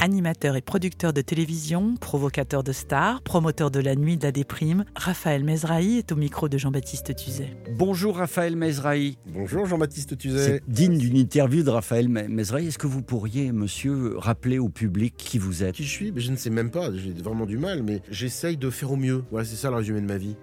Animateur et producteur de télévision, provocateur de stars, promoteur de la nuit de la déprime, Raphaël Mezrahi est au micro de Jean-Baptiste Tuzet. Bonjour Raphaël Mezrahi. Bonjour Jean-Baptiste Tuzet. C'est digne d'une interview de Raphaël Me- Mezrahi. Est-ce que vous pourriez, monsieur, rappeler au public qui vous êtes? Qui je suis? Mais Je ne sais même pas, j'ai vraiment du mal, mais j'essaye de faire au mieux. Voilà, c'est ça le résumé de ma vie.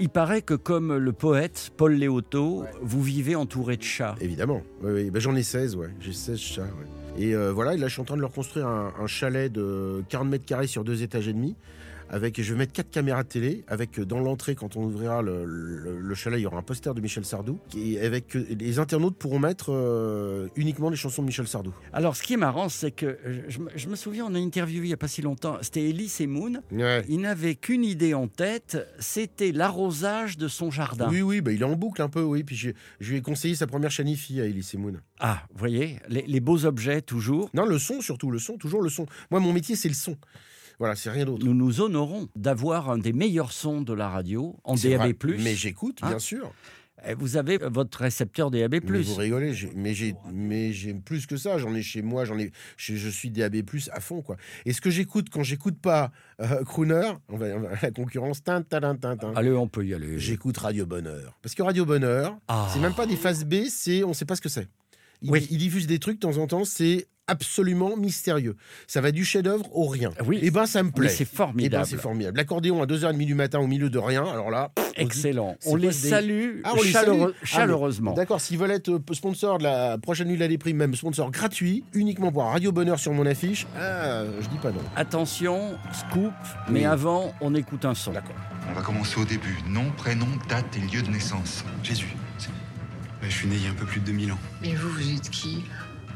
Il paraît que comme le poète Paul Léoto, vous vivez entouré de chats. Évidemment. Oui, oui. Ben, J'en ai 16, ouais. J'ai 16 chats, ouais. Et euh, voilà, là, je suis en train de leur construire un, un chalet de 40 mètres carrés sur deux étages et demi. Avec, je vais mettre quatre caméras de télé. Avec euh, dans l'entrée, quand on ouvrira le, le- le chalet, il y aura un poster de Michel Sardou. Et avec euh, les internautes pourront mettre euh, uniquement les chansons de Michel Sardou. Alors, ce qui est marrant, c'est que je, me- je me souviens, on a interviewé il n'y a pas si longtemps, c'était Elise et Moon. Ouais. Il n'avait qu'une idée en tête, c'était l'arrosage de son jardin. Oui, oui, bah, il est en boucle un peu, oui. Puis je, je lui ai conseillé sa première chanifie à Elise Moon. Ah, vous voyez, les, les beaux objets toujours. Non, le son surtout, le son, toujours le son. Moi, mon métier, c'est le son. Voilà, c'est rien d'autre. Nous nous honorons d'avoir un des meilleurs sons de la radio en DAB+. vrai, Mais j'écoute, Hein bien sûr. Eh, Vous avez votre récepteur DAB+. Mais vous rigolez, mais j'ai, mais j'ai plus que ça. J'en ai chez moi, j'en ai, je, je suis DAB+ à fond, quoi. Et ce que j'écoute quand j'écoute pas euh, Crooner, on va, on va- la concurrence, tin, tin, tin, Allez, on peut y aller. j'écoute Radio Bonheur. Parce que Radio Bonheur, Ah. c'est même pas des phases B, c'est, on sait pas ce que c'est. Il, Oui. il diffuse des trucs de temps en temps, c'est absolument mystérieux. Ça va du chef-d'œuvre au rien. Oui. Et ben, ça me plaît. c'est Eh ben, formidable. c'est formidable. L'accordéon à 2h30 du matin au milieu de rien, alors là. on se dit- Excellent. On les salue Ah, on les salue. Ah, chaleureusement. D'accord, s'ils veulent être euh, sponsor de la prochaine nuit de la déprime, même sponsor gratuit, uniquement pour un Radio Bonheur sur mon affiche, ah, je dis pas non. Attention, scoop, mais Oui. avant, on écoute un son. D'accord. On va commencer au début. Nom, prénom, date et lieu de naissance. Jésus. Ben, je suis né il y a un peu plus de 2000 ans. Mais vous, vous êtes qui?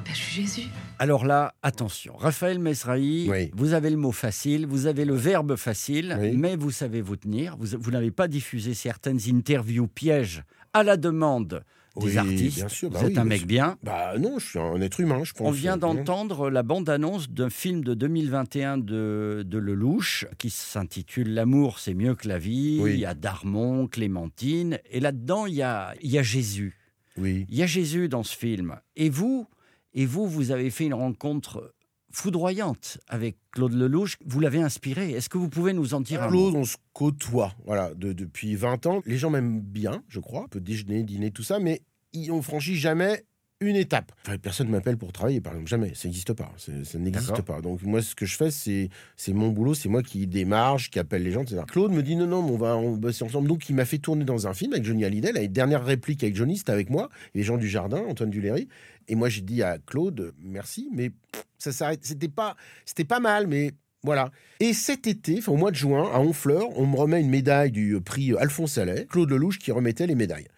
Ben, Je suis Jésus. Alors là, attention. Raphaël Mesrahi, Oui. vous avez le mot facile, vous avez le verbe facile, Oui. mais vous savez vous tenir. Vous, vous n'avez pas diffusé certaines interviews pièges à la demande des Oui, artistes. bien sûr, bah vous oui, êtes un mec sûr. bien. Bah non, je suis un être humain, je pense. On vient Euh, d'entendre la bande-annonce d'un film de 2021 de, de Lelouch qui s'intitule L'amour, c'est mieux que la vie. Oui. Il y a Darmon, Clémentine. Et là-dedans, il y a, il y a Jésus. Oui. Il y a Jésus dans ce film. Et vous, et vous, vous avez fait une rencontre foudroyante avec Claude Lelouch. Vous l'avez inspiré. Est-ce que vous pouvez nous en dire un mot? Claude, on se côtoie, voilà, de- depuis 20 ans. Les gens m'aiment bien, je crois. On peut déjeuner, dîner, tout ça, mais ils ont franchi jamais une étape. Enfin, personne ne m'appelle pour travailler, par exemple, jamais. Ça n'existe pas. C'est- Ça n'existe pas. Donc moi, ce que je fais, c'est c'est mon boulot, c'est moi qui démarche, qui appelle les gens, etc. Claude me dit non, non, mais on va on bosser ensemble. Donc il m'a fait tourner dans un film avec Johnny Hallyday. La dernière réplique avec Johnny, c'était avec moi, les gens du jardin, Antoine Duléry. Et moi, j'ai dit à Claude, merci, mais pff, ça s'arrête. C'était pas, c'était pas mal, mais voilà. Et cet été, enfin, au mois de juin, à Honfleur, on me remet une médaille du prix Alphonse Allais, Claude Lelouch qui remettait les médailles.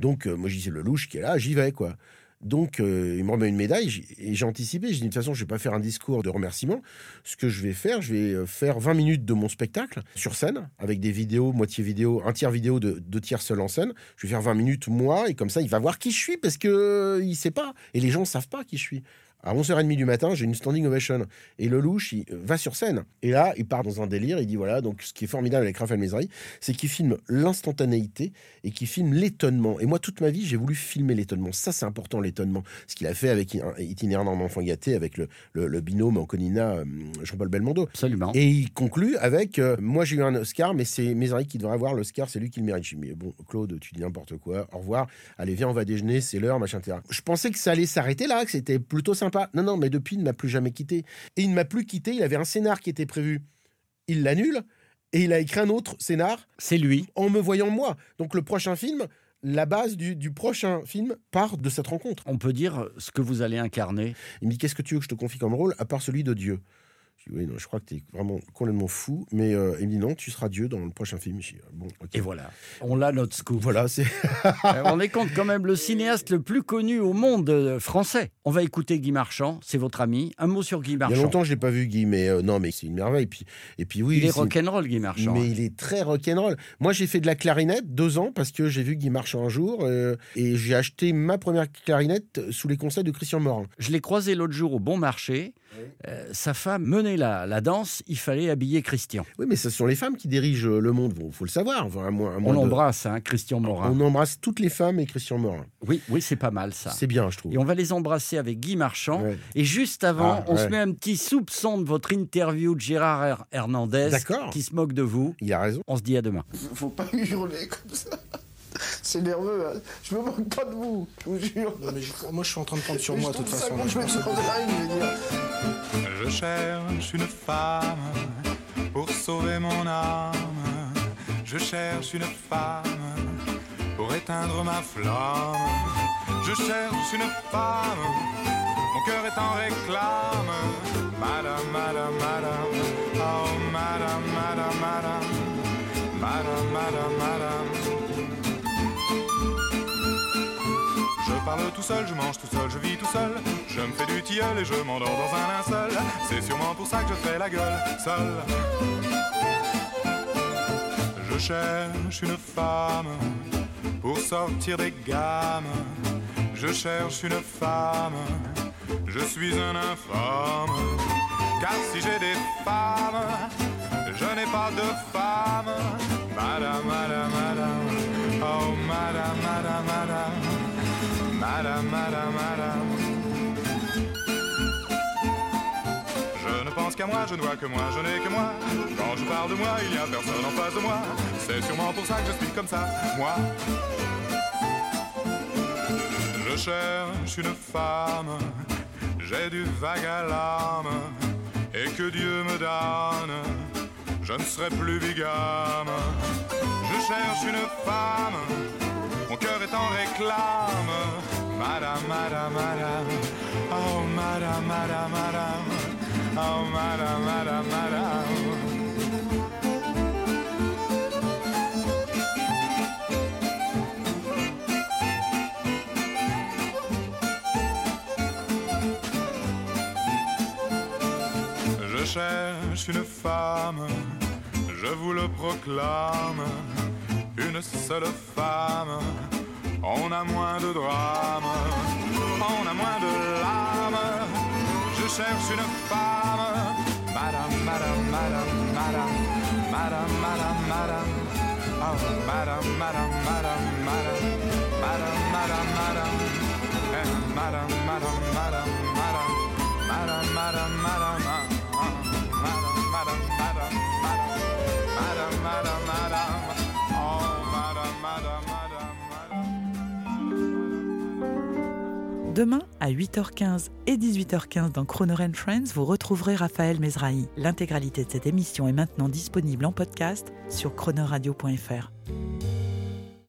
Donc, euh, moi, je disais Lelouch qui est là, j'y vais, quoi. Donc, euh, il me remet une médaille et j'ai anticipé. J'ai dit, de toute façon, je vais pas faire un discours de remerciement. Ce que je vais faire, je vais euh, faire 20 minutes de mon spectacle sur scène avec des vidéos, moitié vidéo, un tiers vidéo, de, deux tiers seul en scène. Je vais faire 20 minutes, moi, et comme ça, il va voir qui je suis parce que euh, il sait pas. Et les gens savent pas qui je suis. À 11h30 du matin, j'ai une standing ovation. Et Lelouch, il va sur scène. Et là, il part dans un délire. Il dit voilà, donc ce qui est formidable avec Raphaël Mézari, c'est qu'il filme l'instantanéité et qu'il filme l'étonnement. Et moi, toute ma vie, j'ai voulu filmer l'étonnement. Ça, c'est important, l'étonnement. Ce qu'il a fait avec un itinéraire d'un enfant gâté, avec le, le- le binôme Anconina, euh, Jean-Paul Belmondo. Absolument. Et il conclut avec euh, Moi, j'ai eu un Oscar, mais c'est Mézari qui devrait avoir l'Oscar, c'est lui qui le mérite. Je dis Mais bon, Claude, tu dis n'importe quoi. Au revoir. Allez, viens, on va déjeuner, c'est l'heure, machin, etc. Je pensais que ça allait s'arrêter là, que c'était plutôt sympa. Non, non, mais depuis, il ne m'a plus jamais quitté. Et il ne m'a plus quitté. Il avait un scénar qui était prévu. Il l'annule et il a écrit un autre scénar C'est lui. en me voyant moi. Donc, le prochain film, la base du, du prochain film part de cette rencontre. On peut dire ce que vous allez incarner. Il me dit Qu'est-ce que tu veux que je te confie comme rôle, à part celui de Dieu? Je dis, oui, non, je crois que tu es vraiment complètement fou. Mais euh, il me dit, non, tu seras Dieu dans le prochain film. Je dis, bon. Et voilà, on l'a notre scoop. Voilà, c'est. Euh, on est compte quand même le cinéaste le plus connu au monde euh, français. On va écouter Guy Marchand, c'est votre ami. Un mot sur Guy Il y a Marchand. longtemps que je l'ai pas vu, Guy, mais euh, non, mais c'est une merveille. Puis, et puis oui, Il est rock'n'roll, Guy Marchand. Mais il est très rock'n'roll. Moi, j'ai fait de la clarinette deux ans parce que j'ai vu Guy Marchand un jour euh, et j'ai acheté ma première clarinette sous les conseils de Christian Morin. Je l'ai croisé l'autre jour au bon marché. Euh, sa femme la, la danse, il fallait habiller Christian. Oui, mais ce sont les femmes qui dirigent le monde, il faut le savoir. Enfin, à moins- à moins On de- l'embrasse, hein, Christian Morin. On embrasse toutes les femmes et Christian Morin. Oui, oui, c'est pas mal ça. C'est bien, je trouve. Et on va les embrasser avec Guy Marchand. Ouais. Et juste avant, Ah, on se met un petit soupçon de votre interview de Gérard Her- Hernandez qui se moque de vous. Il a raison. On se dit à demain. Faut pas hurler comme ça. C'est nerveux. hein. Je me moque pas de vous, je vous jure. Non, mais je- moi, je suis en train de prendre sur Mais moi, de toute façon. je pense. Je cherche une femme pour sauver mon âme. Je cherche une femme pour éteindre ma flamme. Je cherche une femme, mon cœur est en réclame. Madame, madame, madame, oh madame, madame, madame, madame, madame, madame. Parle tout seul, je mange tout seul, je vis tout seul. Je me fais du tilleul et je m'endors dans un linceul. C'est sûrement pour ça que je fais la gueule seul. Je cherche une femme pour sortir des gammes. Je cherche une femme, je suis un infâme. Car si j'ai des femmes, je n'ai pas de femme. Madame, madame, madame, oh madame, madame. Madame, madame, madame. Je ne pense qu'à moi, je ne vois que moi, je n'ai que moi. Quand je parle de moi, il n'y a personne en face de moi. C'est sûrement pour ça que je suis comme ça, moi. Je cherche une femme, j'ai du vague à l'âme, et que Dieu me donne, je ne serai plus bigame. Je cherche une femme, mon cœur est en réclame. Madame, madame, madame, oh madame, madame, madame, oh madame, madame, madame. Je cherche une femme, je vous le proclame, une seule femme, on a moins de drame, on a moins de larmes. Je cherche une femme, madame, madame, madame, madame, madame, madame, madame, oh, madame, madame, madame, madame, madame, madame, madame, eh, madame, madame, madame, madame, madame, madame, madame, Demain, à 8h15 et 18h15 dans Croner Friends, vous retrouverez Raphaël Mesrahi. L'intégralité de cette émission est maintenant disponible en podcast sur chronoradio.fr.